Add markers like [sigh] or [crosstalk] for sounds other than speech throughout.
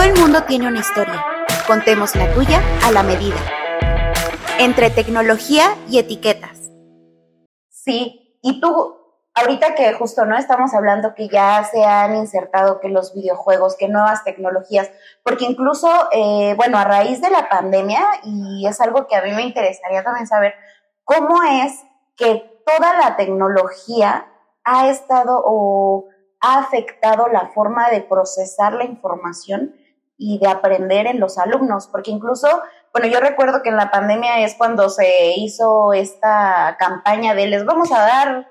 Todo el mundo tiene una historia. Contemos la tuya a la medida. Entre tecnología y etiquetas. Sí, y tú, ahorita que justo no estamos hablando que ya se han insertado que los videojuegos, que nuevas tecnologías, porque incluso, eh, bueno, a raíz de la pandemia, y es algo que a mí me interesaría también saber, cómo es que toda la tecnología ha estado o ha afectado la forma de procesar la información y de aprender en los alumnos, porque incluso, bueno, yo recuerdo que en la pandemia es cuando se hizo esta campaña de les vamos a dar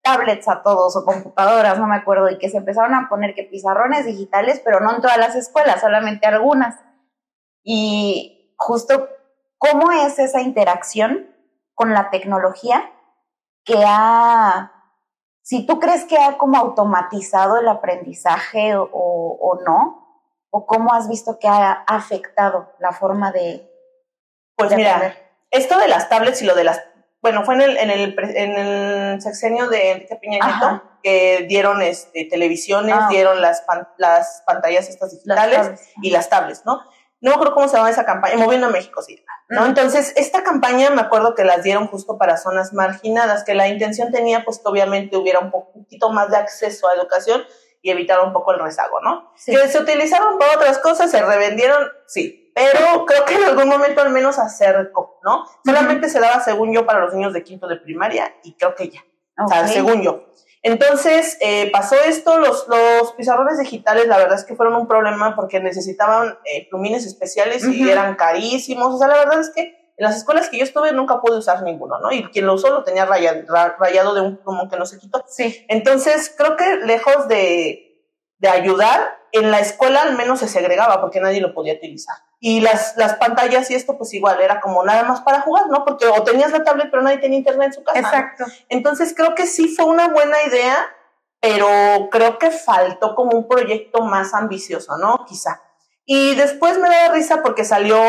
tablets a todos o computadoras, no me acuerdo, y que se empezaron a poner que pizarrones digitales, pero no en todas las escuelas, solamente algunas. Y justo, ¿cómo es esa interacción con la tecnología que ha, si tú crees que ha como automatizado el aprendizaje o, o no, o cómo has visto que ha afectado la forma de... Pues mira, esto de las tablets y lo de las bueno, fue en el, en el, en el sexenio de Enrique Peña Nieto que dieron este, televisiones, ah, dieron las, las pantallas estas digitales y las tablets, ¿no? No me acuerdo cómo se llama esa campaña, Moviendo a México, sí, ¿no? Entonces, esta campaña me acuerdo que las dieron justo para zonas marginadas, que la intención tenía, pues, que obviamente hubiera un poquito más de acceso a educación y evitar un poco el rezago, ¿no? Que se utilizaron para otras cosas, se revendieron, sí, pero creo que en algún momento al menos acercó, ¿no? Solamente se daba, según yo, para los niños de quinto de primaria y creo que ya, o sea, según yo. Entonces eh, pasó esto, los, los pizarrones digitales la verdad es que fueron un problema porque necesitaban eh, plumines especiales y eran carísimos, o sea, la verdad es que en las escuelas que yo estuve nunca pude usar ninguno, ¿no? Y quien lo usó lo tenía rayado, rayado de un plumón que no se quitó. Sí. Entonces, creo que lejos de, de ayudar, en la escuela al menos se segregaba porque nadie lo podía utilizar. Y las, las pantallas y esto, pues igual, era como nada más para jugar, ¿no? Porque o tenías la tablet, pero nadie tenía internet en su casa. Exacto. Entonces creo que sí fue una buena idea, pero creo que faltó como un proyecto más ambicioso, ¿no? Quizá. Y después me da risa porque salió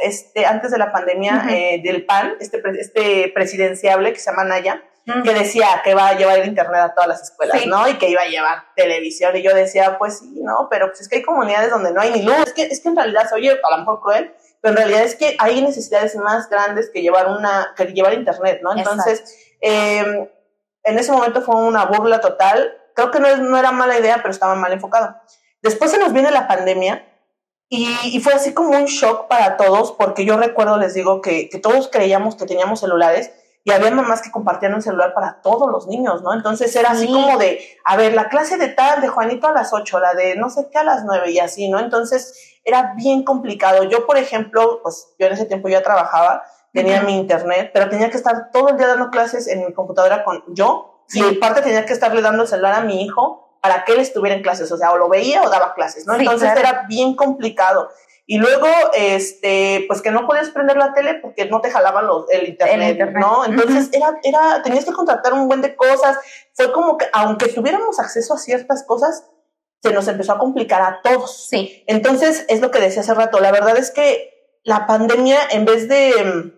este, antes de la pandemia eh, del PAN, este, este presidenciable que se llama Naya, que decía que va a llevar el internet a todas las escuelas, ¿no? Y que iba a llevar televisión. Y yo decía, pues sí, ¿no? Pero pues es que hay comunidades donde no hay ni luz. Es que, es que en realidad se oye a lo mejor cruel, pero en realidad es que hay necesidades más grandes que llevar una, que llevar internet, ¿no? Entonces, eh, en ese momento fue una burla total. Creo que no, no era mala idea, pero estaba mal enfocado. Después se nos viene la pandemia y, y, fue así como un shock para todos, porque yo recuerdo, les digo, que, que todos creíamos que teníamos celulares y había mamás que compartían un celular para todos los niños, ¿no? Entonces era así como de, a ver, la clase de tal, de Juanito a las 8, la de no sé qué a las 9 y así, ¿no? Entonces era bien complicado. Yo, por ejemplo, pues yo en ese tiempo ya trabajaba, tenía mi internet, pero tenía que estar todo el día dando clases en mi computadora con yo, y aparte tenía que estarle dando el celular a mi hijo para que él estuviera en clases, o sea, o lo veía o daba clases, ¿no? Entonces era bien complicado. Y luego, este, pues que no podías prender la tele porque no te jalaban los, el, internet, ¿no? Entonces era, era, tenías que contratar un buen de cosas. Fue como que, aunque tuviéramos acceso a ciertas cosas, se nos empezó a complicar a todos. Sí. Entonces, es lo que decía hace rato. La verdad es que la pandemia, en vez de,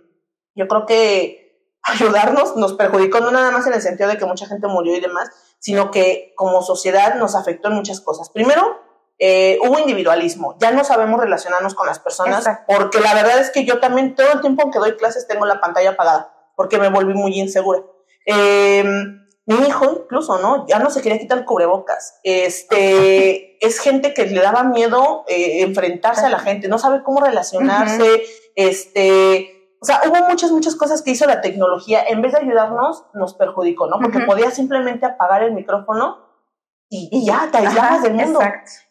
yo creo que ayudarnos, nos perjudicó no nada más en el sentido de que mucha gente murió y demás, sino que como sociedad nos afectó en muchas cosas. Primero, eh, hubo individualismo, ya no sabemos relacionarnos con las personas, porque la verdad es que yo también todo el tiempo que doy clases tengo la pantalla apagada, porque me volví muy insegura. Em, mi hijo incluso, ¿no? Ya no se quería quitar el cubrebocas. Este, [laughs] es gente que le daba miedo eh, enfrentarse a la gente, no sabe cómo relacionarse, este, o sea, hubo muchas, muchas cosas que hizo la tecnología, en vez de ayudarnos, nos perjudicó, ¿no? Porque podía simplemente apagar el micrófono y, ya te aislabas del mundo.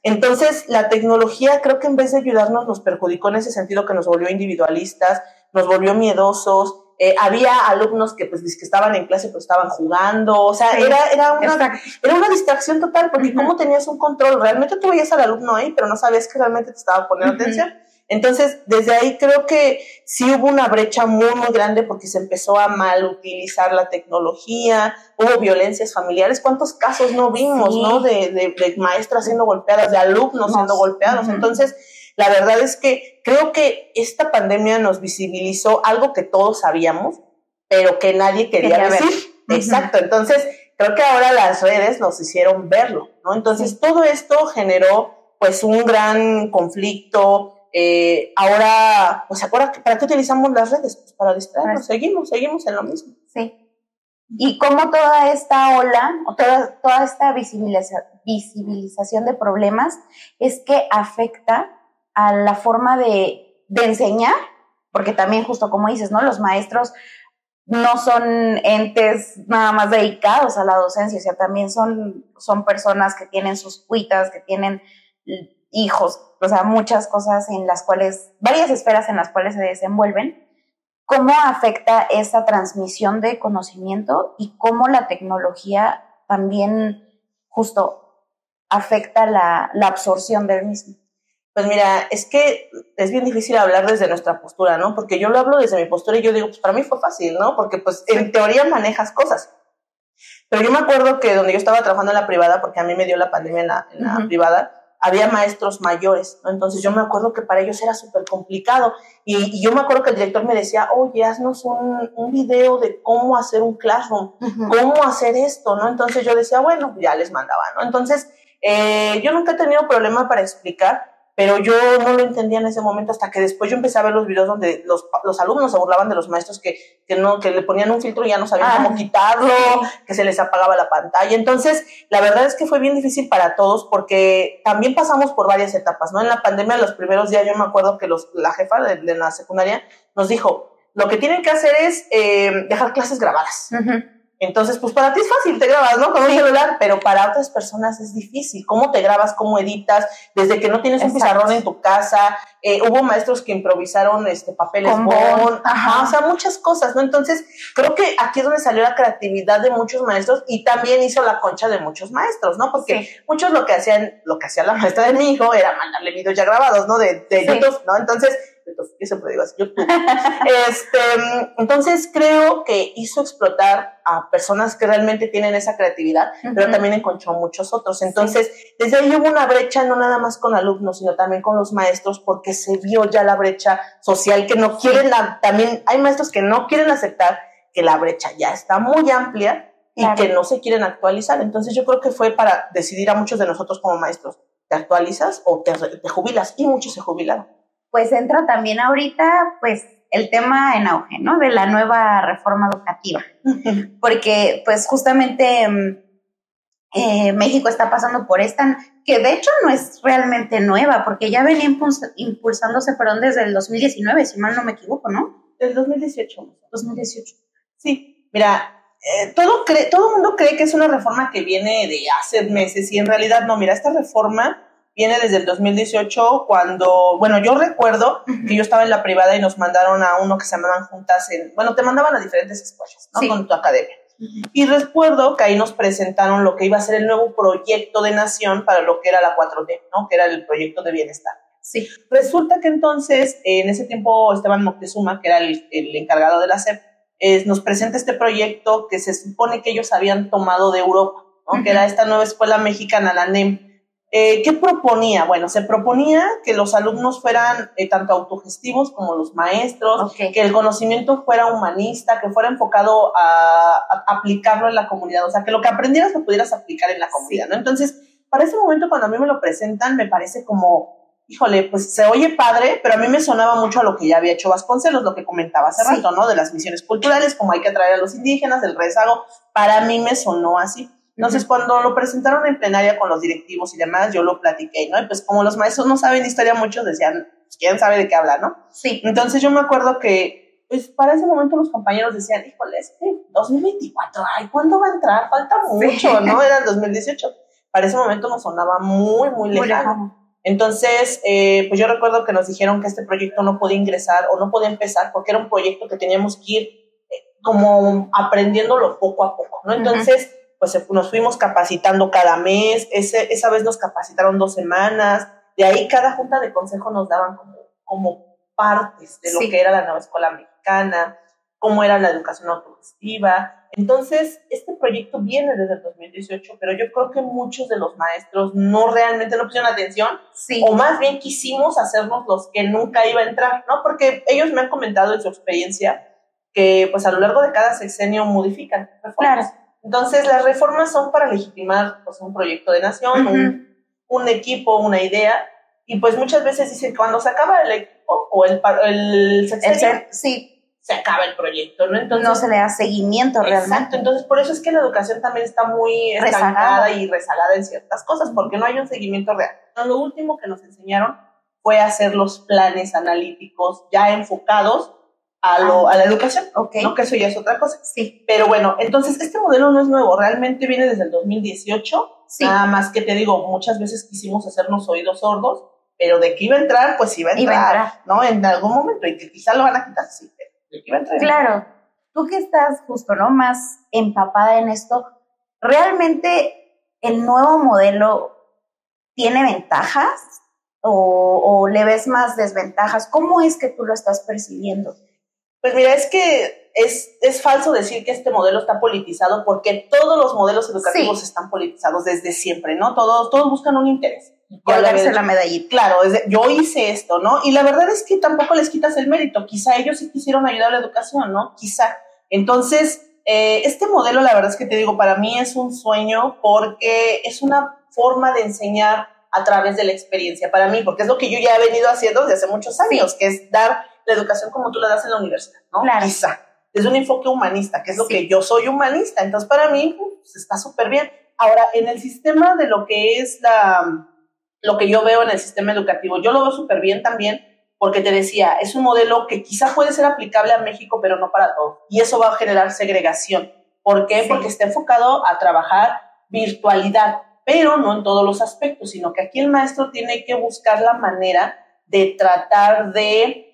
Entonces, la tecnología creo que en vez de ayudarnos nos perjudicó en ese sentido que nos volvió individualistas, nos volvió miedosos. Eh, había alumnos que pues que estaban en clase pero estaban jugando, o sea, era, era, una, era una distracción total, porque ¿cómo tenías un control? Realmente tú veías al alumno ahí, pero no sabías que realmente te estaba poniendo atención. Entonces, desde ahí creo que sí hubo una brecha muy, muy grande porque se empezó a mal utilizar la tecnología, hubo violencias familiares. ¿Cuántos casos no vimos, no? De, de, maestras siendo golpeadas, de alumnos siendo golpeados. Entonces, la verdad es que creo que esta pandemia nos visibilizó algo que todos sabíamos, pero que nadie quería, decir. Exacto. Entonces, creo que ahora las redes nos hicieron verlo, ¿no? Entonces, todo esto generó pues un gran conflicto. Eh, ahora, pues ahora, ¿para qué utilizamos las redes? Pues para distraernos, seguimos, seguimos en lo mismo. Sí. Y cómo toda esta ola, o toda, toda esta visibilización de problemas es que afecta a la forma de, de enseñar, porque también justo como dices, ¿no? Los maestros no son entes nada más dedicados a la docencia, o sea, también son, son personas que tienen sus cuitas, que tienen hijos, o sea, muchas cosas en las cuales, varias esferas en las cuales se desenvuelven. ¿Cómo afecta esa transmisión de conocimiento y cómo la tecnología también justo afecta la, la absorción del mismo? Pues mira, es que es bien difícil hablar desde nuestra postura, ¿no? Porque yo lo hablo desde mi postura y yo digo, pues para mí fue fácil, ¿no? Porque pues en teoría manejas cosas. Pero yo me acuerdo que donde yo estaba trabajando en la privada, porque a mí me dio la pandemia en la, privada, había maestros mayores, ¿no? Entonces yo me acuerdo que para ellos era súper complicado. Y, yo me acuerdo que el director me decía, oye, haznos un, un video de cómo hacer un classroom, cómo hacer esto, ¿no? Entonces yo decía, bueno, ya les mandaba, ¿no? Entonces eh, yo nunca he tenido problema para explicar, pero yo no lo entendía en ese momento hasta que después yo empecé a ver los videos donde los, los alumnos se burlaban de los maestros que, que, no, que le ponían un filtro y ya no sabían cómo ah. quitarlo, que se les apagaba la pantalla. Entonces, la verdad es que fue bien difícil para todos porque también pasamos por varias etapas, ¿no? En la pandemia, los primeros días, yo me acuerdo que los, la jefa de, de la secundaria nos dijo, lo que tienen que hacer es eh, dejar clases grabadas. Entonces, pues para ti es fácil, te grabas, ¿no? Con un celular, pero para otras personas es difícil. ¿Cómo te grabas? ¿Cómo editas? Desde que no tienes un pizarrón en tu casa, eh, hubo maestros que improvisaron este papeles bon, ajá, o sea, muchas cosas, ¿no? Entonces, creo que aquí es donde salió la creatividad de muchos maestros y también hizo la concha de muchos maestros, ¿no? Porque muchos lo que hacían, lo que hacía la maestra de mi hijo era mandarle videos ya grabados, ¿no? De, de YouTube, ¿no? Entonces, yo siempre digo así, YouTube. este, entonces creo que hizo explotar a personas que realmente tienen esa creatividad, pero también encontró muchos otros. Entonces, desde ahí hubo una brecha no nada más con alumnos, sino también con los maestros, porque se vio ya la brecha social que no quieren, también hay maestros que no quieren aceptar que la brecha ya está muy amplia y que no se quieren actualizar. Entonces yo creo que fue para decidir a muchos de nosotros como maestros, ¿te actualizas o te, te jubilas? Y muchos se jubilaron pues entra también ahorita, pues, el tema en auge, ¿no? De la nueva reforma educativa. Porque, pues, justamente mm, eh, México está pasando por esta, que de hecho no es realmente nueva, porque ya venía impulsándose, perdón, desde el 2019, si mal no me equivoco, ¿no? Del 2018. 2018. Sí, mira, eh, todo, cree, todo el mundo cree que es una reforma que viene de hace meses y en realidad no, mira, esta reforma viene desde el 2018 cuando, bueno, yo recuerdo que yo estaba en la privada y nos mandaron a uno que se llamaban juntas en, bueno, te mandaban a diferentes escuelas, ¿no? Con tu academia. Y recuerdo que ahí nos presentaron lo que iba a ser el nuevo proyecto de nación para lo que era la 4D, ¿no? Que era el proyecto de bienestar. Sí. Resulta que entonces, en ese tiempo, Esteban Moctezuma, que era el, encargado de la SEP, nos presenta este proyecto que se supone que ellos habían tomado de Europa, ¿no? Que era esta nueva escuela mexicana, la NEM, eh, ¿Qué proponía? Bueno, se proponía que los alumnos fueran eh, tanto autogestivos como los maestros, que el conocimiento fuera humanista, que fuera enfocado a, aplicarlo en la comunidad, o sea, que lo que aprendieras lo pudieras aplicar en la comunidad, ¿no? Entonces, para ese momento, cuando a mí me lo presentan, me parece como, híjole, pues se oye padre, pero a mí me sonaba mucho a lo que ya había hecho Vasconcelos, lo que comentaba hace rato, ¿no? De las misiones culturales, como hay que atraer a los indígenas, el rezago, para mí me sonó así. Entonces, cuando lo presentaron en plenaria con los directivos y demás, yo lo platiqué, ¿no? Y pues como los maestros no saben historia, muchos decían, pues, quién sabe de qué habla, ¿no? Sí. Entonces yo me acuerdo que, pues para ese momento los compañeros decían, híjole, es 2024, ay, ¿cuándo va a entrar? Falta mucho, ¿no? [laughs] Era el 2018. Para ese momento nos sonaba muy, muy lejano. Entonces, eh, pues yo recuerdo que nos dijeron que este proyecto no podía ingresar o no podía empezar porque era un proyecto que teníamos que ir eh, como aprendiéndolo poco a poco, ¿no? Entonces, pues nos fuimos capacitando cada mes, ese, esa vez nos capacitaron dos semanas, de ahí cada junta de consejo nos daban como, como partes de lo que era la nueva escuela mexicana, cómo era la educación autogestiva. Entonces, este proyecto viene desde el 2018, pero yo creo que muchos de los maestros no realmente no pusieron atención, o más bien quisimos hacernos los que nunca iba a entrar, ¿no? Porque ellos me han comentado en su experiencia que pues a lo largo de cada sexenio modifican. Claro entonces, las reformas son para legitimar pues, un proyecto de nación, un equipo, una idea, y pues muchas veces dicen que cuando se acaba el equipo o el, el, el sí se acaba el proyecto, ¿no? Entonces, no se le da seguimiento realmente. Exacto, entonces por eso es que la educación también está muy estancada y rezagada en ciertas cosas, porque no hay un seguimiento real. Lo último que nos enseñaron fue hacer los planes analíticos ya enfocados a, lo, ah, a la educación, okay. ¿no? Que eso ya es otra cosa. Sí. Pero bueno, entonces este modelo no es nuevo, realmente viene desde el 2018, sí. nada más que te digo, muchas veces quisimos hacernos oídos sordos, pero de que iba a entrar, pues iba a entrar, iba a entrar. ¿no? En algún momento, y que quizá lo van a quitar, sí, Claro, tú que estás justo, ¿no? Más empapada en esto, ¿realmente el nuevo modelo tiene ventajas o, le ves más desventajas? ¿Cómo es que tú lo estás percibiendo? Pues mira, es que es, es falso decir que este modelo está politizado porque todos los modelos educativos están politizados desde siempre, ¿no? Todos, todos buscan un interés colgarse la medallita. Claro, yo hice esto, ¿no? Y la verdad es que tampoco les quitas el mérito. Quizá ellos sí quisieron ayudar a la educación, ¿no? Quizá. Entonces, eh, este modelo, la verdad es que te digo, para mí es un sueño porque es una forma de enseñar a través de la experiencia para mí, porque es lo que yo ya he venido haciendo desde hace muchos años, que es dar la educación como tú la das en la universidad, ¿no? Claro. Quizá. Es un enfoque humanista, que es lo que yo soy humanista. Entonces, para mí, pues, está súper bien. Ahora, en el sistema de lo que es la, lo que yo veo en el sistema educativo. Yo lo veo súper bien también porque te decía, es un modelo que quizá puede ser aplicable a México, pero no para todos. Y eso va a generar segregación. ¿Por qué? Porque está enfocado a trabajar virtualidad, pero no en todos los aspectos, sino que aquí el maestro tiene que buscar la manera de tratar de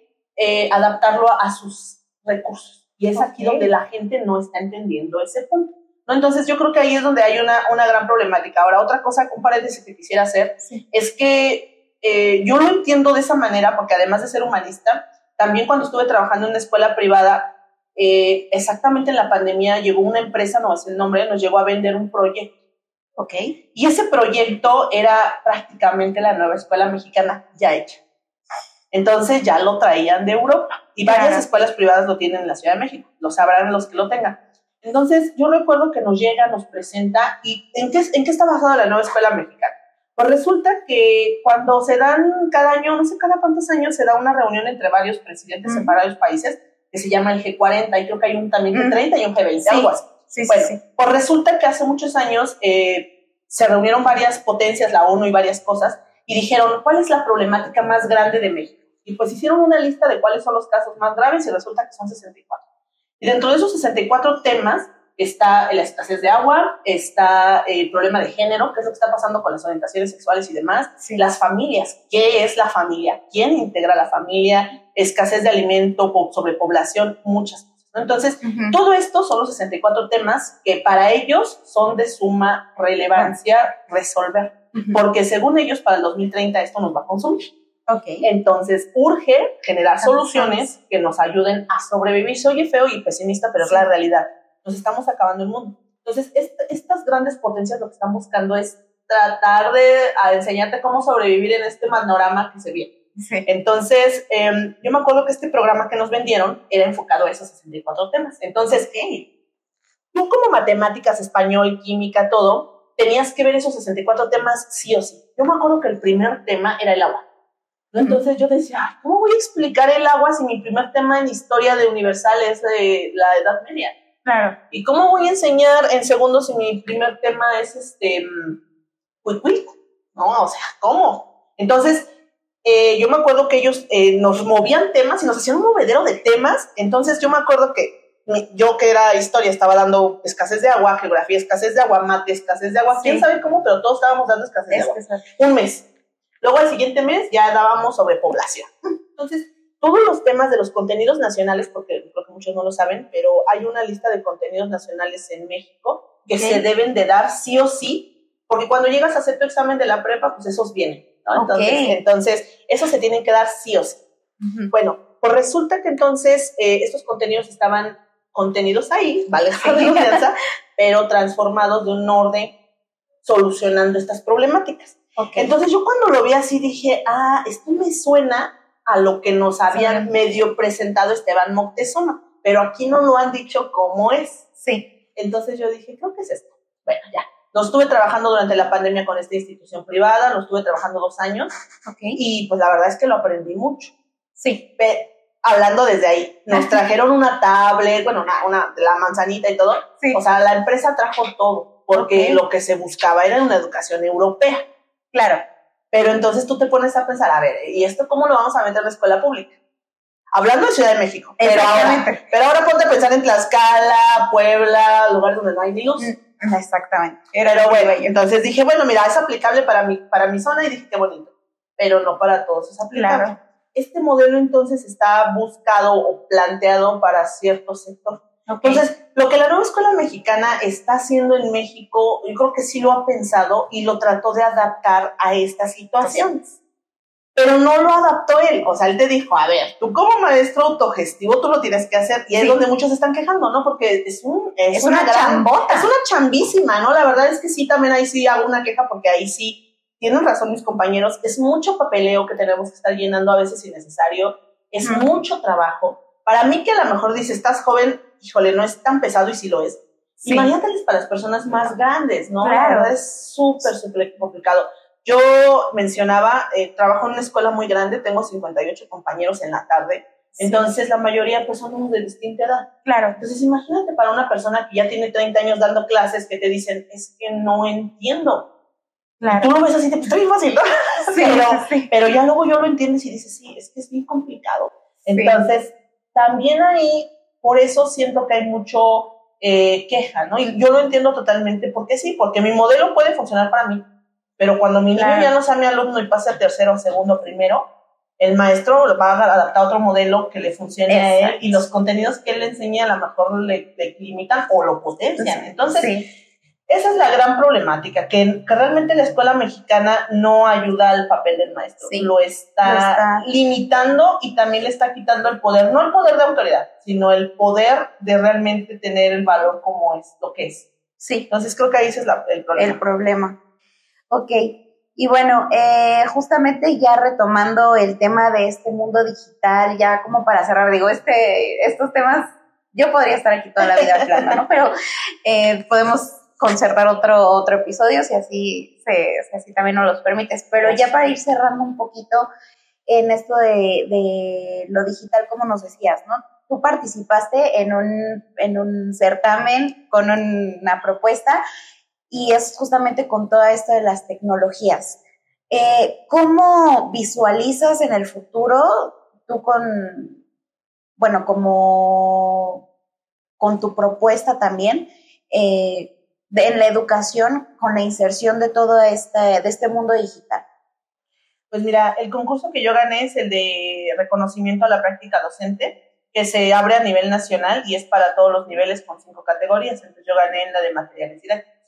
eh, adaptarlo a sus recursos. Y es aquí donde la gente no está entendiendo ese punto. Entonces yo creo que ahí es donde hay una, una gran problemática. Ahora, otra cosa, un paréntesis que quisiera hacer, es que eh, yo lo entiendo de esa manera, porque además de ser humanista, también cuando estuve trabajando en una escuela privada, eh, exactamente en la pandemia llegó una empresa, no es el nombre, nos llegó a vender un proyecto. ¿Ok? Y ese proyecto era prácticamente la nueva escuela mexicana ya hecha. Entonces ya lo traían de Europa y varias escuelas privadas lo tienen en la Ciudad de México, lo sabrán los que lo tengan. Entonces, yo recuerdo que nos llega, nos presenta, ¿y en qué, en qué está basada la nueva escuela mexicana? Pues resulta que cuando se dan cada año, no sé cada cuántos años, se da una reunión entre varios presidentes en varios países que se llama el G40 y creo que hay un también G30 y un G20, algo así. Sí, sí, sí. Pues resulta que hace muchos años eh, se reunieron varias potencias, la ONU y varias cosas, y dijeron, ¿cuál es la problemática más grande de México? Y pues hicieron una lista de cuáles son los casos más graves y resulta que son 64. Y dentro de esos 64 temas está la escasez de agua, está el problema de género, qué es lo que está pasando con las orientaciones sexuales y demás, las familias, qué es la familia, quién integra la familia, escasez de alimento, sobrepoblación, muchas cosas. Entonces, todo esto son los 64 temas que para ellos son de suma relevancia resolver, porque según ellos para el 2030 esto nos va a consumir. Entonces, urge generar soluciones que nos ayuden a sobrevivir. Se oye feo y pesimista, pero es la realidad. Nos estamos acabando el mundo. Entonces, estas grandes potencias lo que están buscando es tratar de enseñarte cómo sobrevivir en este panorama que se viene. Entonces, em, yo me acuerdo que este programa que nos vendieron era enfocado a esos 64 temas. Entonces, tú como matemáticas, español, química, todo, tenías que ver esos 64 temas sí o sí. Yo me acuerdo que el primer tema era el agua. Entonces yo decía, ¿cómo voy a explicar el agua si mi primer tema en historia de universal es de la Edad Media? Claro. ¿Y cómo voy a enseñar en segundo si mi primer tema es este, quick, No, o sea, ¿cómo? Entonces, eh, yo me acuerdo que ellos eh, nos movían temas y nos hacían un movedero de temas. Entonces, yo me acuerdo que yo que era historia estaba dando escasez de agua, geografía escasez de agua, mate escasez de agua, quién sabe cómo, pero todos estábamos dando escasez de agua. Un mes. Luego al siguiente mes ya dábamos sobre población. Entonces, todos los temas de los contenidos nacionales, porque creo que muchos no lo saben, pero hay una lista de contenidos nacionales en México que se deben de dar sí o sí, porque cuando llegas a hacer tu examen de la prepa, pues esos vienen. Entonces, entonces, esos se tienen que dar sí o sí. Bueno, pues resulta que entonces eh, estos contenidos estaban contenidos ahí, vale [laughs] pero transformados de un orden solucionando estas problemáticas. Entonces yo cuando lo vi así dije, ah, esto me suena a lo que nos habían medio presentado Esteban Moctezuma, pero aquí no lo han dicho cómo es. Sí. Entonces yo dije, creo que es esto. Bueno, ya. No estuve trabajando durante la pandemia con esta institución privada, lo estuve trabajando dos años Okay. y pues la verdad es que lo aprendí mucho. Sí. Hablando desde ahí, nos trajeron una tablet, bueno, una, una, la manzanita y todo. Sí. O sea, la empresa trajo todo, porque Ok. lo que se buscaba era una educación europea. Claro. Pero entonces tú te pones a pensar, a ver, ¿y esto cómo lo vamos a meter en la escuela pública? Hablando de Ciudad de México. Pero ahora, pero ahora ponte a pensar en Tlaxcala, Puebla, lugares donde no hay ni luz. Mm, Exactamente. Pero bueno, entonces dije, bueno, mira, es aplicable para mi, para mi zona y dije, qué bonito. Pero no para todos es aplicable. Claro. Este modelo entonces está buscado o planteado para cierto sector. Ok. Entonces, lo que la nueva escuela mexicana está haciendo en México, yo creo que sí lo ha pensado y lo trató de adaptar a estas situaciones. Pero no lo adaptó él. O sea, él te dijo, a ver, tú como maestro autogestivo, tú lo tienes que hacer. Y es Sí. donde muchos se están quejando, ¿no? Porque es, un, es, Es una chambota. Es una chambísima, ¿no? La verdad es que sí, también ahí sí hago una queja porque ahí sí tienen razón mis compañeros. Es mucho papeleo que tenemos que estar llenando a veces innecesario. Es mucho trabajo. Para mí que a lo mejor dice, estás joven, híjole, no es tan pesado y sí lo es. Sí. Imagínateles para las personas más grandes, ¿no? La Claro. verdad es súper, súper complicado. Yo mencionaba, eh, trabajo en una escuela muy grande, tengo 58 compañeros en la tarde, Sí. entonces la mayoría pues son de distinta edad. Claro. Entonces imagínate para una persona que ya tiene 30 años dando clases que te dicen, es que no entiendo. Claro. Tú lo ves así, te bien fácil, ¿no? [laughs] Sí, [laughs] pero, sí. pero ya luego yo lo entiendes y dices, sí, es que es bien complicado. Entonces, también ahí, por eso siento que hay mucho eh, queja, ¿no? Y yo lo entiendo totalmente, porque sí, porque mi modelo puede funcionar para mí, pero cuando mi niño ya no sea mi alumno y pase a tercero, segundo, primero, el maestro lo va a adaptar a otro modelo que le funcione a él y los contenidos que él le enseña a lo mejor le, le limitan o lo potencian. Entonces, sí. Esa es la gran problemática, que, que realmente la escuela mexicana no ayuda al papel del maestro, Sí, lo, está lo está. limitando y también le está quitando el poder, no el poder de autoridad, sino el poder de realmente tener el valor como es lo que es. Sí. Entonces creo que ahí ese es la- el problema. el problema. Ok, y bueno, eh, justamente ya retomando el tema de este mundo digital, ya como para cerrar, digo, este, estos temas, yo podría estar aquí toda la vida hablando, ¿no? [laughs] Pero eh, podemos concertar otro, otro episodio si así, se, así también nos los permites. Pero ya para ir cerrando un poquito en esto de, lo digital, como nos decías, ¿no? Tú participaste en un, en un certamen con un- una propuesta y es justamente con toda esto de las tecnologías. Eh, ¿Cómo visualizas en el futuro tú con, bueno, como con tu propuesta también, eh, de- en la educación, con la inserción de todo este, de este mundo digital? Pues mira, el concurso que yo gané es el de reconocimiento a la práctica docente, que se abre a nivel nacional y es para todos los niveles con cinco categorías. Entonces yo gané en la de materiales didácticos.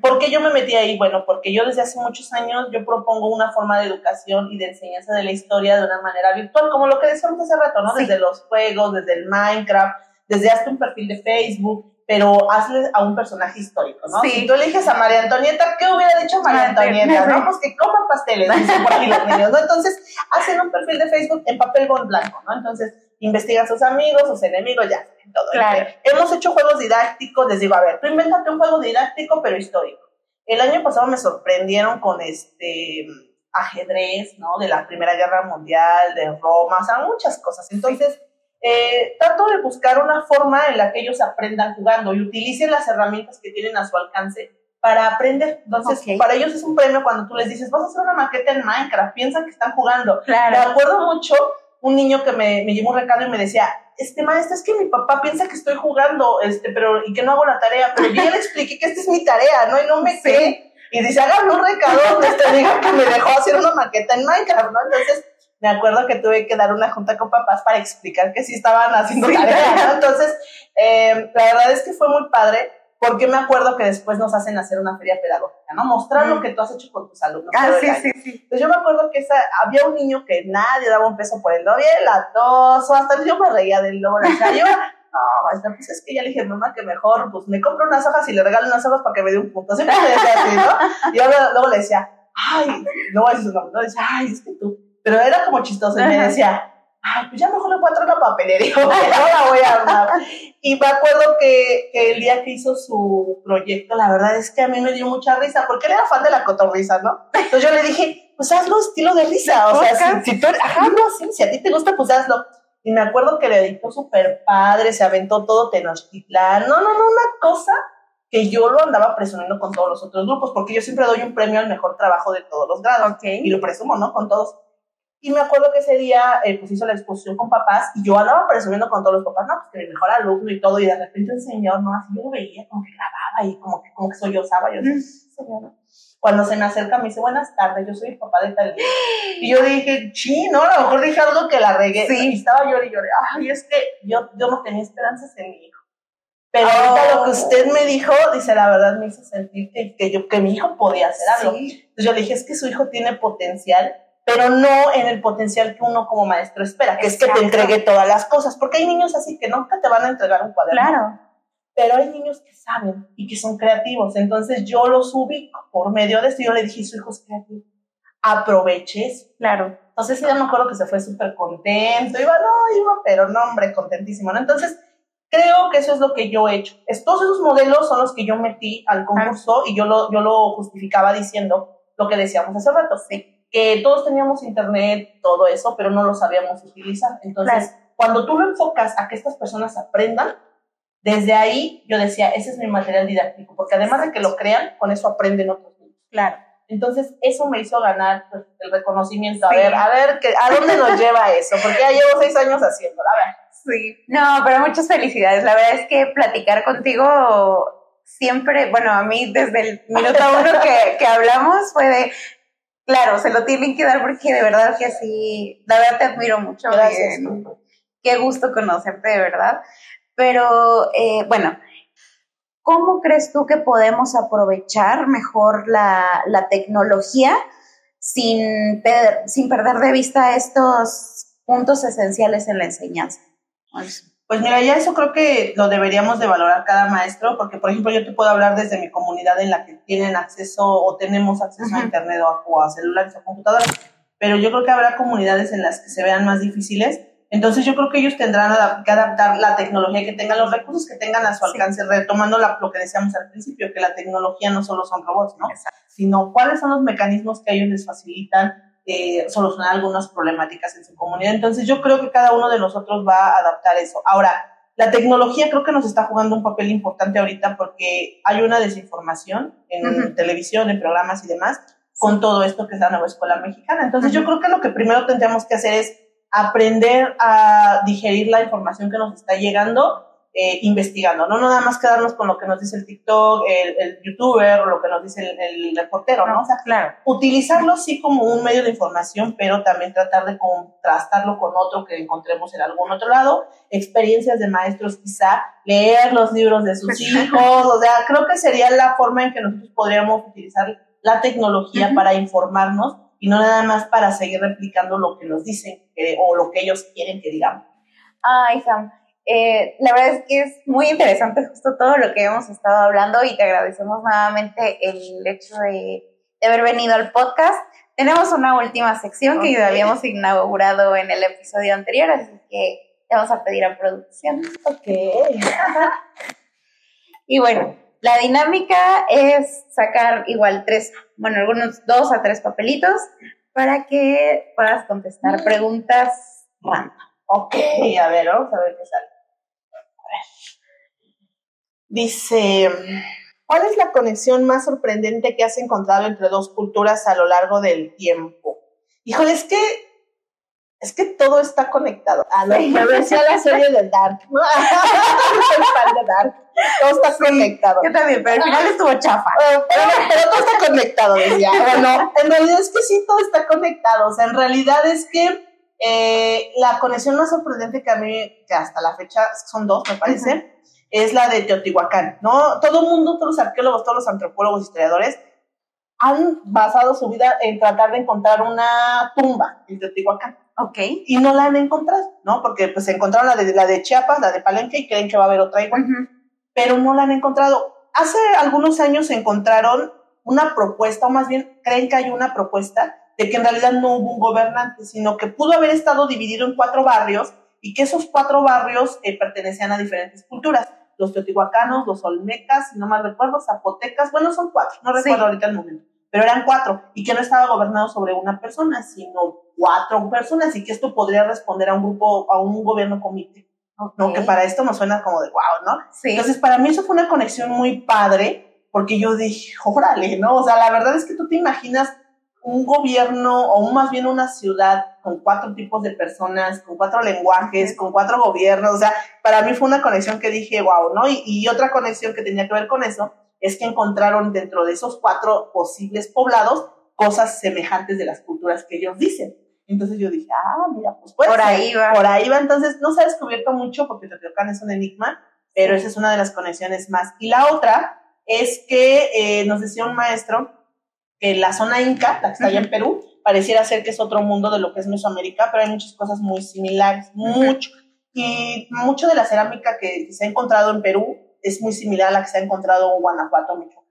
¿Por qué yo me metí ahí? Bueno, porque yo desde hace muchos años yo propongo una forma de educación y de enseñanza de la historia de una manera virtual, como lo que decíamos hace rato, ¿no? Sí. Desde los juegos, desde el Minecraft, desde hasta un perfil de Facebook, pero hazle a un personaje histórico, ¿no? Sí. Si tú eliges a María Antonieta, ¿qué hubiera dicho María Antonieta? ¿no? Pues que coman pasteles, dicen por aquí los niños, ¿no? Entonces, hacen un perfil de Facebook en papel bond blanco, ¿no? Entonces, investigan sus amigos, sus enemigos, ya, todo. Claro. Hemos hecho juegos didácticos, les digo, a ver, tú invéntate un juego didáctico, pero histórico. El año pasado me sorprendieron con este ajedrez, ¿no? De la Primera Guerra Mundial, de Roma, o sea, muchas cosas. Entonces, eh, trato de buscar una forma en la que ellos aprendan jugando y utilicen las herramientas que tienen a su alcance para aprender. Entonces, Ok. para ellos es un premio cuando tú les dices, vas a hacer una maqueta en Minecraft, piensan que están jugando. Me Claro. acuerdo mucho un niño que me, me llevó un recado y me decía, este maestra, es que mi papá piensa que estoy jugando, este, pero, y que no hago la tarea, pero yo ya le expliqué que esta es mi tarea, ¿no? Y no me Sí. cree. Y dice, hágame un recado donde te diga que me dejó hacer una maqueta en Minecraft, ¿no? Entonces, me acuerdo que tuve que dar una junta con papás para explicar que sí estaban haciendo tarea, ¿no? Entonces, eh, la verdad es que fue muy padre, porque me acuerdo que después nos hacen hacer una feria pedagógica, ¿no? Mostrar lo que tú has hecho con tus alumnos. Ah, el sí, sí, sí. Pues yo me acuerdo que esa, había un niño que nadie daba un peso por él, no había latoso, hasta yo me reía del lobo. Le yo, [laughs] no, pues es que ya le dije, mamá, que mejor, pues me compro unas hojas y le regalo unas hojas para que me dé un punto. Siempre me decía así, ¿no? Y ahora, luego le decía, ay, no voy a decir su nombre, no, decía, ay, es que tú. Pero era como chistoso y me decía, ay, pues ya mejor le voy a traer [laughs] la papelería, la [laughs] voy a armar. Y me acuerdo que, que, el día que hizo su proyecto, la verdad es que a mí me dio mucha risa, porque él era fan de la cotorrisa, ¿no? Entonces yo le dije, pues hazlo estilo de risa, o sea, si, si tú, ajá, no, sí, si a ti te gusta, pues hazlo. Y me acuerdo que le editó súper padre, se aventó todo Tenochtitlán, no, no, no, una cosa que yo lo andaba presumiendo con todos los otros grupos, porque yo siempre doy un premio al mejor trabajo de todos los grados. Okay. Y lo presumo, ¿no? Con todos. Y me acuerdo que ese día, eh, pues hizo la exposición con papás, y yo andaba presumiendo con todos los papás, no, pues que el mejor alumno y todo, y de repente un señor, ¿no? Así yo lo veía, como que grababa y como que, como que sollozaba, yo decía, señor, cuando se me acerca me dice, buenas tardes, yo soy el papá de tal. Y yo dije, sí, no, a lo mejor dije algo que la regué. Sí. Y estaba yo y lloré, ay, es que yo, yo no tenía esperanzas en mi hijo. Pero ahorita lo que usted me dijo, dice, la verdad me hizo sentir que, que, yo, que mi hijo podía hacer algo. Sí. Entonces yo le dije, es que su hijo tiene potencial, pero no en el potencial que uno como maestro espera, que Exacto. es que te entregue todas las cosas, porque hay niños así que nunca te van a entregar un cuaderno. Claro. Pero hay niños que saben y que son creativos, entonces yo los ubico por medio de esto. Yo le dije, su hijo es creativo, aproveche eso. Claro. Entonces yo me acuerdo que se fue súper contento, iba, no, iba, pero no, hombre, contentísimo, ¿no? Entonces, creo que eso es lo que yo he hecho. Es, todos esos modelos son los que yo metí al concurso y yo lo, yo lo justificaba diciendo lo que decíamos hace rato, Sí. Que todos teníamos internet, todo eso, pero no lo sabíamos utilizar. Entonces, cuando tú lo enfocas a que estas personas aprendan, desde ahí yo decía, ese es mi material didáctico, porque además de que lo crean, con eso aprenden otros niños. Claro. Entonces, eso me hizo ganar pues, el reconocimiento. A Sí. ver, a ver, que, ¿a dónde nos lleva eso? Porque ya llevo seis años haciéndolo. A ver. Sí. No, pero muchas felicidades. La verdad es que platicar contigo siempre, bueno, a mí desde el minuto uno que, que hablamos fue de, claro, se lo tienen que dar porque de verdad que sí, la verdad te admiro mucho. Gracias. eh, qué gusto conocerte, de verdad. Pero, eh, bueno, ¿cómo crees tú que podemos aprovechar mejor la, la tecnología sin, per- sin perder de vista estos puntos esenciales en la enseñanza? Pues, Pues mira, ya eso creo que lo deberíamos de valorar cada maestro, porque por ejemplo yo te puedo hablar desde mi comunidad en la que tienen acceso o tenemos acceso a internet o a, o a celulares o computadoras, pero yo creo que habrá comunidades en las que se vean más difíciles. Entonces yo creo que ellos tendrán que adaptar la tecnología que tengan, los recursos que tengan a su Sí. alcance, retomando la- lo que decíamos al principio, que la tecnología no solo son robots, ¿no? Exacto. Sino cuáles son los mecanismos que a ellos les facilitan eh, solucionar algunas problemáticas en su comunidad. Entonces yo creo que cada uno de nosotros va a adaptar eso. Ahora, la tecnología creo que nos está jugando un papel importante ahorita porque hay una desinformación en Ujú. televisión, en programas y demás, con todo esto que es la nueva escuela mexicana. Entonces yo creo que lo que primero tendríamos que hacer es aprender a digerir la información que nos está llegando, eh, investigando, no nada más quedarnos con lo que nos dice el TikTok, el, el youtuber lo que nos dice el, el reportero, ¿no? O sea, claro. utilizarlo sí como un medio de información, pero también tratar de contrastarlo con otro que encontremos en algún otro lado, experiencias de maestros quizá, leer los libros de sus [laughs] hijos, o sea, creo que sería la forma en que nosotros podríamos utilizar la tecnología para informarnos y no nada más para seguir replicando lo que nos dicen eh, o lo que ellos quieren que digamos. Ay, Sam, eh, la verdad es que es muy interesante justo todo lo que hemos estado hablando y te agradecemos nuevamente el hecho de, de haber venido al podcast. Tenemos una última sección que Ok. habíamos inaugurado en el episodio anterior, así que te vamos a pedir a producción. Ok. [laughs] Y bueno, la dinámica es sacar igual tres, bueno, algunos dos a tres papelitos para que puedas contestar preguntas random. Ok, a ver, vamos a ver qué sale. Dice, ¿cuál es la conexión más sorprendente que has encontrado entre dos culturas a lo largo del tiempo? Híjole, es que es que todo está conectado. A lo que decía la serie de Dark. ¿no? [laughs] Soy fan de Dark. Todo está conectado. Yo también, pero al final estuvo chafa. Pero, pero, pero todo está conectado, decía. [laughs] Bueno, en realidad es que sí, todo está conectado. O sea, en realidad es que eh, la conexión más sorprendente que a mí, que hasta la fecha son dos, me parece, es la de Teotihuacán, ¿no? Todo el mundo, todos los arqueólogos, todos los antropólogos, historiadores, han basado su vida en tratar de encontrar una tumba en Teotihuacán Ok. y no la han encontrado, ¿no? Porque pues encontraron la de, la de Chiapas, la de Palenque y creen que va a haber otra igual Ujú. pero no la han encontrado. Hace algunos años encontraron una propuesta, o más bien creen que hay una propuesta de que en realidad no hubo un gobernante, sino que pudo haber estado dividido en cuatro barrios y que esos cuatro barrios eh, pertenecían a diferentes culturas. Los teotihuacanos, los olmecas, si no mal recuerdo, zapotecas, bueno, son cuatro, no recuerdo ahorita el momento, pero eran cuatro y que no estaba gobernado sobre una persona, sino cuatro personas y que esto podría responder a un grupo, a un gobierno comité. ¿no? Que para esto nos suena como de wow, ¿no? Sí. Entonces, para mí eso fue una conexión muy padre, porque yo dije, órale, ¿no? O sea, la verdad es que tú te imaginas un gobierno o más bien una ciudad con cuatro tipos de personas, con cuatro lenguajes, con cuatro gobiernos. O sea, para mí fue una conexión que dije, wow, ¿no? Y, y, otra conexión que tenía que ver con eso es que encontraron dentro de esos cuatro posibles poblados cosas semejantes de las culturas que ellos dicen. Entonces yo dije, ah, mira, pues puede Por ahí va. Por ahí va. Entonces no se ha descubierto mucho porque Teotihuacán es un enigma, pero esa es una de las conexiones más. Y la otra es que eh, nos decía un maestro que la zona inca, la que está allá en Perú, pareciera ser que es otro mundo de lo que es Mesoamérica, pero hay muchas cosas muy similares, mucho. Y mucho de la cerámica que se ha encontrado en Perú es muy similar a la que se ha encontrado en Guanajuato, Michoacán.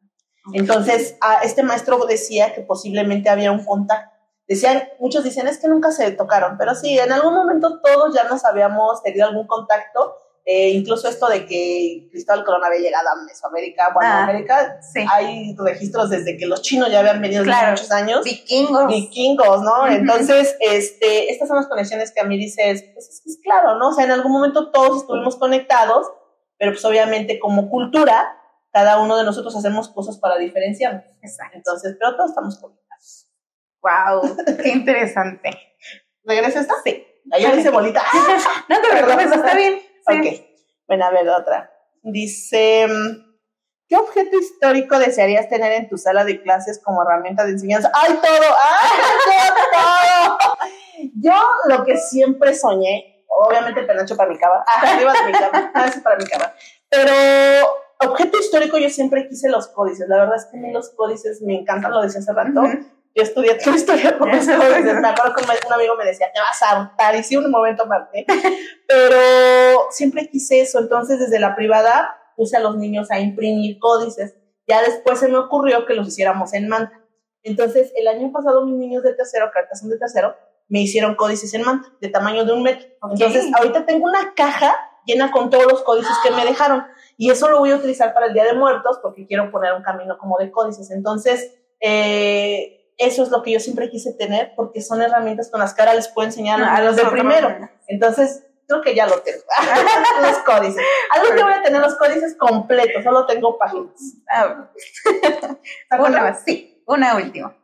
Entonces, a este maestro decía que posiblemente había un contacto. Decían, muchos dicen, es que nunca se tocaron, pero sí, en algún momento todos ya nos habíamos tenido algún contacto eh, incluso esto de que Cristóbal Colón había llegado a Mesoamérica, bueno, ah, América, sí. hay registros desde que los chinos ya habían venido claro, hace muchos años. Vikingos. Vikingos, ¿no? Uh -huh. Entonces, este, estas son las conexiones que a mí dices, pues es, es, claro, ¿no? O sea, en algún momento todos estuvimos conectados, pero pues obviamente como cultura, cada uno de nosotros hacemos cosas para diferenciarnos. Exacto. Entonces, pero todos estamos conectados. Wow, qué interesante. ¿Regresa esta? Sí. Allá dice bolita. [laughs] no te preocupes, está bien. Sí. Ok. Bueno, a ver, otra. Dice, ¿qué objeto histórico desearías tener en tu sala de clases como herramienta de enseñanza? ¡Ay, todo! ¡Ay, todo! Yo lo que siempre soñé, obviamente penacho para mi cama, arriba de mi cama, para mi cama, pero objeto histórico yo siempre quise los códices, la verdad es que a mí los códices me encantan, lo decía hace rato, uh -huh yo estudié tu historia eso. me acuerdo que un amigo me decía, te vas a hartar, y sí, un momento aparte. Pero siempre quise eso, entonces desde la privada puse a los niños a imprimir códices. Ya después se me ocurrió que los hiciéramos en manta. Entonces, el año pasado mis niños de tercero, cartas son de tercero, me hicieron códices en manta, de tamaño de un metro. Entonces, ahorita tengo una caja llena con todos los códices que me dejaron. Y eso lo voy a utilizar para el Día de Muertos, porque quiero poner un camino como de códices. Entonces, eh, eso es lo que yo siempre quise tener porque son herramientas con las que ahora les puedo enseñar a los de primero. Entonces, creo que ya lo tengo. [laughs] los códices. Algo que voy a tener los códices completos, solo tengo páginas. Ah, [laughs] una más, sí, una última.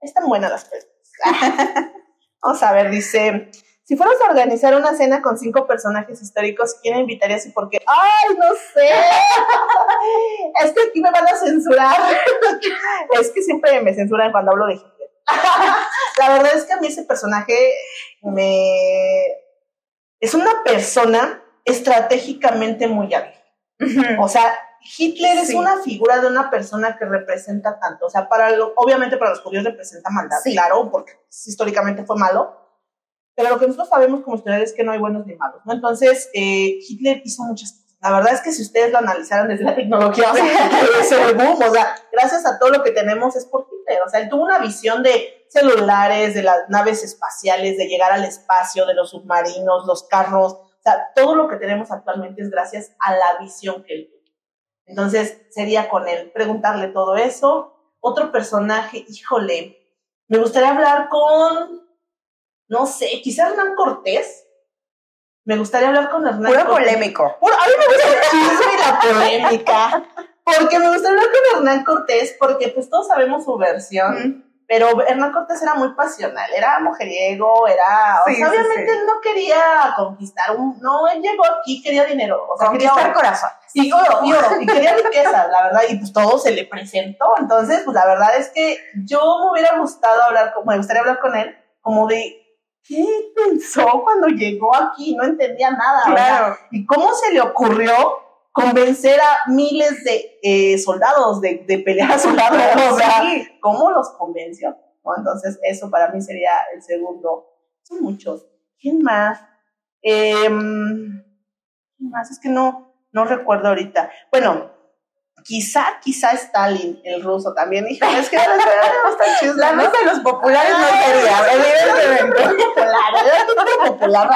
Están buenas las preguntas. Vamos a ver, dice, si fueras a organizar una cena con cinco personajes históricos, ¿quién invitarías y por qué? ¡Ay, no sé! [laughs] es que aquí me van a censurar. [laughs] es que siempre me censuran cuando hablo de Hitler. [laughs] La verdad es que a mí ese personaje me... Es una persona estratégicamente muy hábil. O sea, Hitler sí. es una figura de una persona que representa tanto. O sea, para lo, obviamente para los judíos representa maldad, sí. claro, porque históricamente fue malo pero lo que nosotros sabemos como historiadores es que no hay buenos ni malos, ¿no? Entonces, eh, Hitler hizo muchas cosas. La verdad es que si ustedes lo analizaran desde la tecnología, o sea, [laughs] [laughs] es el boom, o sea, gracias a todo lo que tenemos es por Hitler, o sea, él tuvo una visión de celulares, de las naves espaciales, de llegar al espacio, de los submarinos, los carros, o sea, todo lo que tenemos actualmente es gracias a la visión que él tuvo. Entonces, sería con él preguntarle todo eso. Otro personaje, híjole, me gustaría hablar con no sé, quizá Hernán Cortés. Me gustaría hablar con Hernán Puro Cortés. polémico. Puro, a mí me gusta [laughs] el chisme y la polémica. Porque me gustaría hablar con Hernán Cortés, porque pues todos sabemos su versión. Mm. Pero Hernán Cortés era muy pasional, era mujeriego, era. Sí, o sea, obviamente sí. él no quería conquistar un. No, él llegó aquí, quería dinero. O sea, conquistar quería corazón. Y oro, y oro, y quería riqueza, la verdad, y pues todo se le presentó. Entonces, pues la verdad es que yo me hubiera gustado hablar con, me gustaría hablar con él, como de ¿qué pensó cuando llegó aquí? No entendía nada. Claro. ¿verdad? ¿Y cómo se le ocurrió convencer a miles de eh, soldados de, de, pelear a su lado? O sea, sí. ¿cómo los convenció? ¿No? Entonces, eso para mí sería el segundo. Son muchos. ¿Quién más? Eh, ¿Quién más? Es que no, no recuerdo ahorita. Bueno, quizá, quizá Stalin, el ruso también. Dije, es que no La mesa de los populares no sería, evidentemente. [laughs] Popular, popular.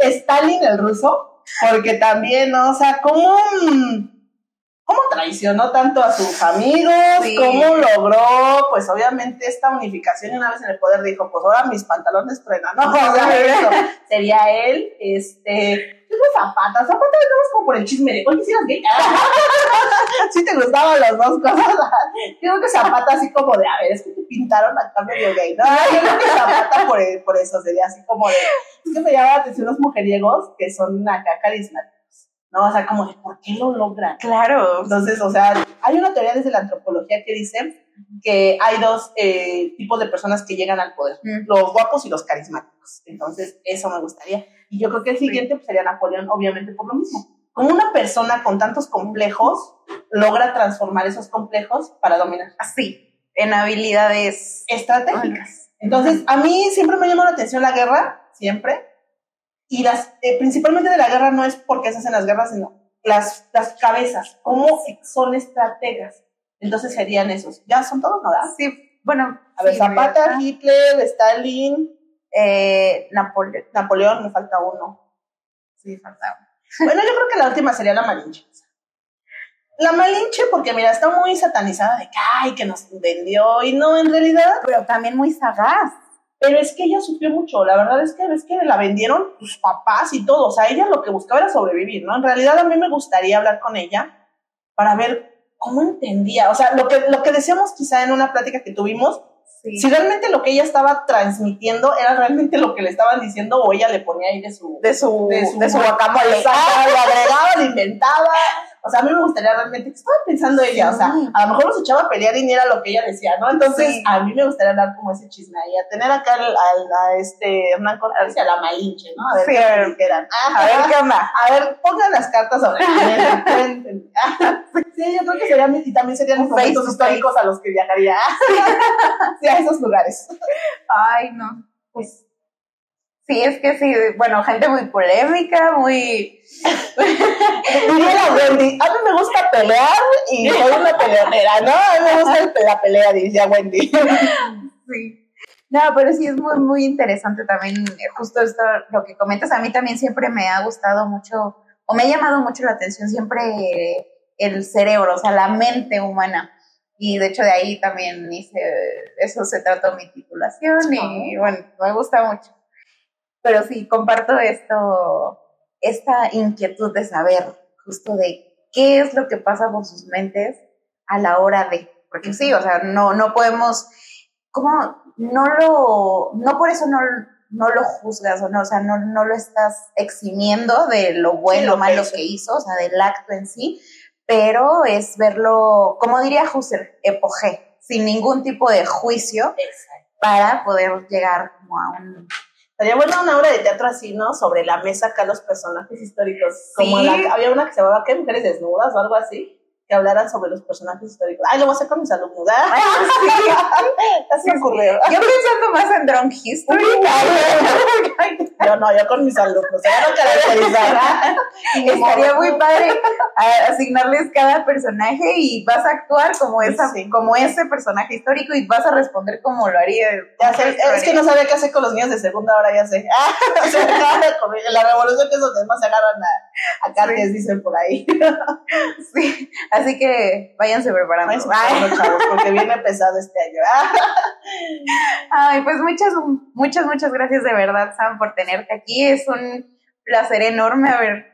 Stalin, el ruso, porque también, ¿no? O sea, ¿cómo, cómo traicionó tanto a sus amigos? ¿Cómo logró, pues obviamente, esta unificación? Y una vez en el poder dijo, pues ahora mis pantalones truenan, ¿no? [laughs] O sea, eso sería él, este yo Zapata, Zapata es como por el chisme de, oye, si eras gay. [laughs] sí te gustaban las dos cosas. Yo creo que Zapata así como de, a ver, es que te pintaron acá medio gay. No, yo creo que Zapata por, por eso sería así como de, es que me llama la atención los mujeriegos que son acá carismáticos. ¿No? O sea, como de, ¿por qué lo logran? Claro. Entonces, o sea, hay una teoría desde la antropología que dice que hay dos eh, tipos de personas que llegan al poder, los guapos y los carismáticos. Entonces, eso me gustaría. Y yo creo que el siguiente pues, sería Napoleón, obviamente por lo mismo. Como una persona con tantos complejos logra transformar esos complejos para dominar. Así, en habilidades estratégicas. Entonces, a mí siempre me llamó la atención la guerra, siempre. Y las, eh, principalmente de la guerra no es porque se hacen las guerras, sino las, las cabezas, cómo son estrategas. Entonces serían esos. Ya son todos, ¿no? Sí, bueno. A ver, Zapata, Hitler, Stalin, eh, Napoleón. Napoleón, me falta uno. Sí, falta uno. [laughs] Bueno, yo creo que la última sería la Malinche. La Malinche, porque mira, está muy satanizada de que, ay, que nos vendió, y no, en realidad. Pero también muy sagaz. Pero es que ella sufrió mucho, la verdad es que es que la vendieron sus papás y todo, o sea, ella lo que buscaba era sobrevivir, ¿no? En realidad a mí me gustaría hablar con ella para ver cómo entendía, o sea, lo que, lo que decíamos quizá en una plática que tuvimos, si realmente lo que ella estaba transmitiendo era realmente lo que le estaban diciendo o ella le ponía ahí de su de su de su, de su guacamole, lo agregaba, lo inventaba, o sea, a mí me gustaría realmente, ¿qué estaba pensando ella? O sea, a lo mejor los echaba a pelear y ni era lo que ella decía, ¿no? Entonces, a mí me gustaría hablar como ese chisme ahí, a tener acá al, a este, una cosa, a ver si a la Malinche, ¿no? A ver qué quedan. a ver qué onda. A ver, pongan las cartas sobre [laughs] Sí, yo creo que serían, y también serían los momentos históricos a los que viajaría. [laughs] sí, a esos lugares. Ay, no. Pues Sí, es que sí, bueno, gente muy polémica, muy... Wendy, a mí me gusta pelear y [laughs] soy una peleonera, ¿no? A mí me gusta la pelea, diría Wendy. Sí. No, pero sí es muy, muy interesante también, eh, justo esto, lo que comentas, a mí también siempre me ha gustado mucho, o me ha llamado mucho la atención siempre el cerebro, o sea, la mente humana. Y de hecho de ahí también hice, eso se trató mi titulación y bueno, me gusta mucho. Pero sí, comparto esto, esta inquietud de saber justo de qué es lo que pasa por sus mentes a la hora de, porque sí, o sea, no, no podemos, como, no lo, no por eso no, no lo juzgas, o no, o sea, no, no lo estás eximiendo de lo bueno o malo que hizo, o sea, del acto en sí, pero es verlo, como diría Husserl, epogé, sin ningún tipo de juicio, para poder llegar como a un Sería buena una obra de teatro así, ¿no? Sobre la mesa acá los personajes históricos. Como había una que se llamaba ¿Qué mujeres desnudas o algo así? Que hablaran sobre los personajes históricos. Ay, lo voy a hacer con mis alumnos. ¿eh? Así [laughs] me ocurrió. Yo pensando más en Drunk History. yo [laughs] no, yo con mis alumnos. Ya no caracterizar. [laughs] Estaría muy padre asignarles cada personaje y vas a actuar como, esa, como ese personaje histórico y vas a responder como lo haría. Ya sé, es que no sabía qué hacer con los niños de segunda hora, ya sé. la revolución que esos demás se agarran a, a carnes, dicen por ahí. sí. Así que váyanse preparando. Váyanse chavos, porque viene pesado este año. Ay, pues muchas, muchas, muchas gracias de verdad, Sam, por tenerte aquí. Es un placer enorme haber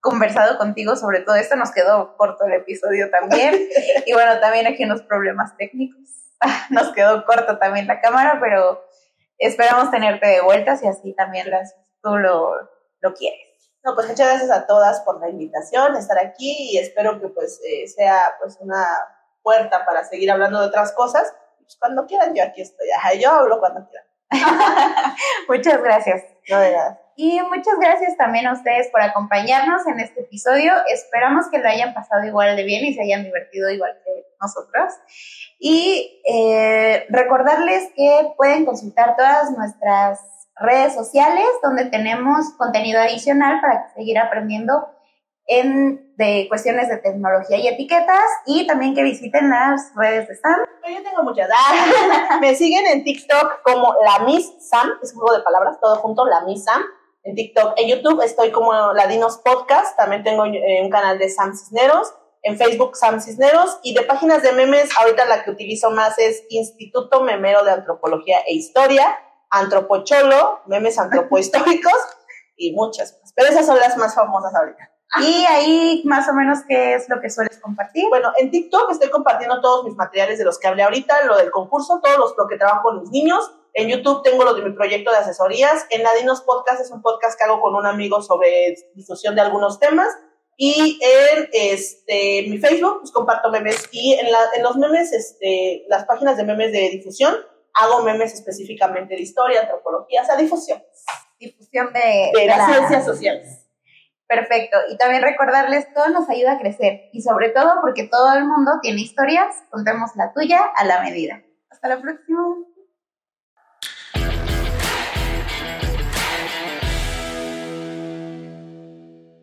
conversado contigo sobre todo esto. Nos quedó corto el episodio también. [laughs] y bueno, también aquí unos problemas técnicos. [laughs] Nos quedó corto también la cámara, pero esperamos tenerte de vuelta y así también las, tú lo, lo quieres. No, pues muchas gracias a todas por la invitación, estar aquí y espero que pues eh, sea pues una puerta para seguir hablando de otras cosas. Pues cuando quieran, yo aquí estoy. Ajá, yo hablo cuando quieran. [laughs] muchas gracias. No de nada. Y muchas gracias también a ustedes por acompañarnos en este episodio. Esperamos que lo hayan pasado igual de bien y se hayan divertido igual que nosotros. Y eh, recordarles que pueden consultar todas nuestras redes sociales donde tenemos contenido adicional para seguir aprendiendo en, de cuestiones de tecnología y etiquetas y también que visiten las redes de Sam. Yo tengo muchas. Ah, [laughs] me siguen en TikTok como la Miss Sam, es un juego de palabras, todo junto, la Miss Sam. En TikTok, en YouTube estoy como Ladinos Podcast, también tengo un canal de Sam Cisneros, en Facebook Sam Cisneros y de páginas de memes, ahorita la que utilizo más es Instituto Memero de Antropología e Historia, Antropocholo, memes antropohistóricos y muchas más. Pero esas son las más famosas ahorita. Y ahí más o menos qué es lo que sueles compartir. Bueno, en TikTok estoy compartiendo todos mis materiales de los que hablé ahorita, lo del concurso, todos los lo que trabajo con los niños. En YouTube tengo lo de mi proyecto de asesorías. En Ladinos Podcast es un podcast que hago con un amigo sobre difusión de algunos temas. Y en este, mi Facebook, pues comparto memes. Y en, la, en los memes, este, las páginas de memes de difusión, hago memes específicamente de historia, antropología, o sea, difusión. Difusión de, de, las ciencias sociales. Perfecto. Y también recordarles, todo nos ayuda a crecer. Y sobre todo porque todo el mundo tiene historias, contemos la tuya a la medida. Hasta la próxima.